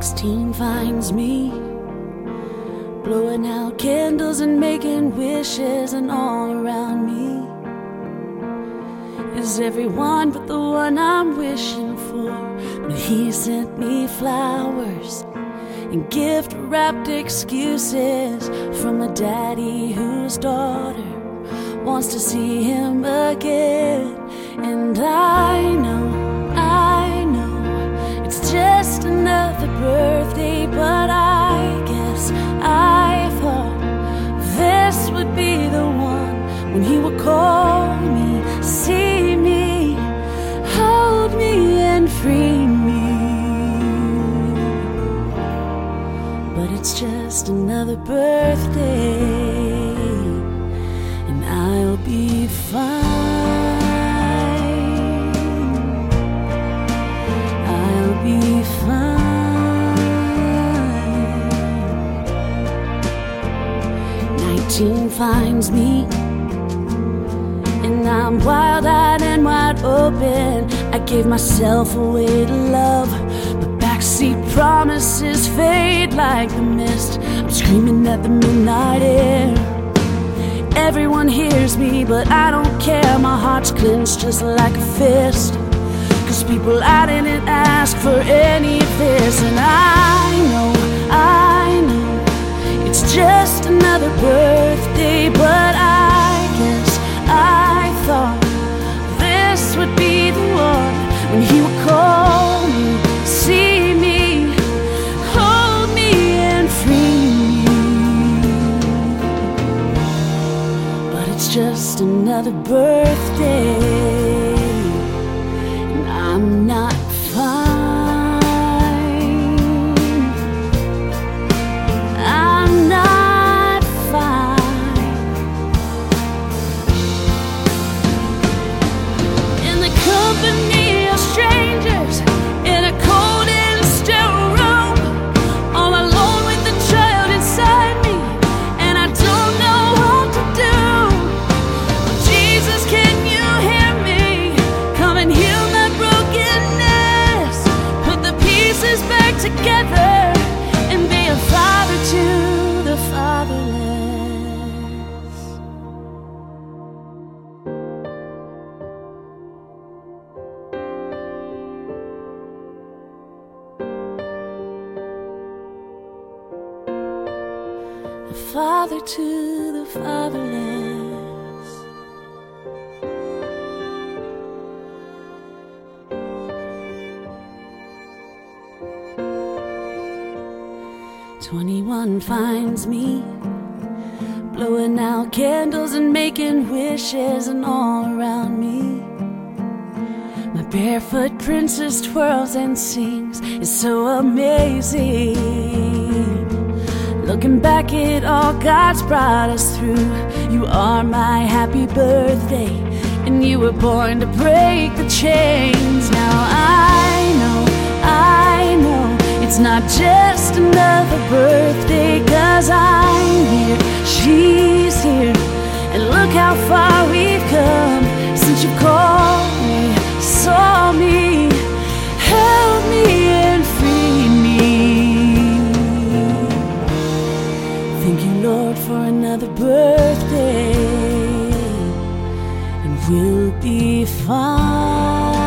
16 finds me blowing out candles and making wishes, and all around me is everyone but the one I'm wishing for. But he sent me flowers and gift wrapped excuses from a daddy whose daughter wants to see him again. And I know, when he would call me, see me, hold me, and free me. But it's just another birthday, and I'll be fine. I'll be fine. 19 finds me, I'm wild eyed and wide open. I gave myself away to love, but backseat promises fade like the mist. I'm screaming at the midnight air. Everyone hears me, but I don't care. My heart's clenched just like a fist. Cause people I didn't ask for any of this, and I know, I know, it's just another birthday, it's just another birthday and I'm not fine. Father to the fatherless. Twenty-one finds me blowing out candles and making wishes, and all around me. My barefoot princess twirls and sings. It's so amazing. Looking back at all God's brought us through, you are my happy birthday, and you were born to break the chains. Now I know, I know, it's not just another birthday, cause I'm here, she's here, and look how far we've come since you called Thank you, Lord, for another birthday, and we'll be fine.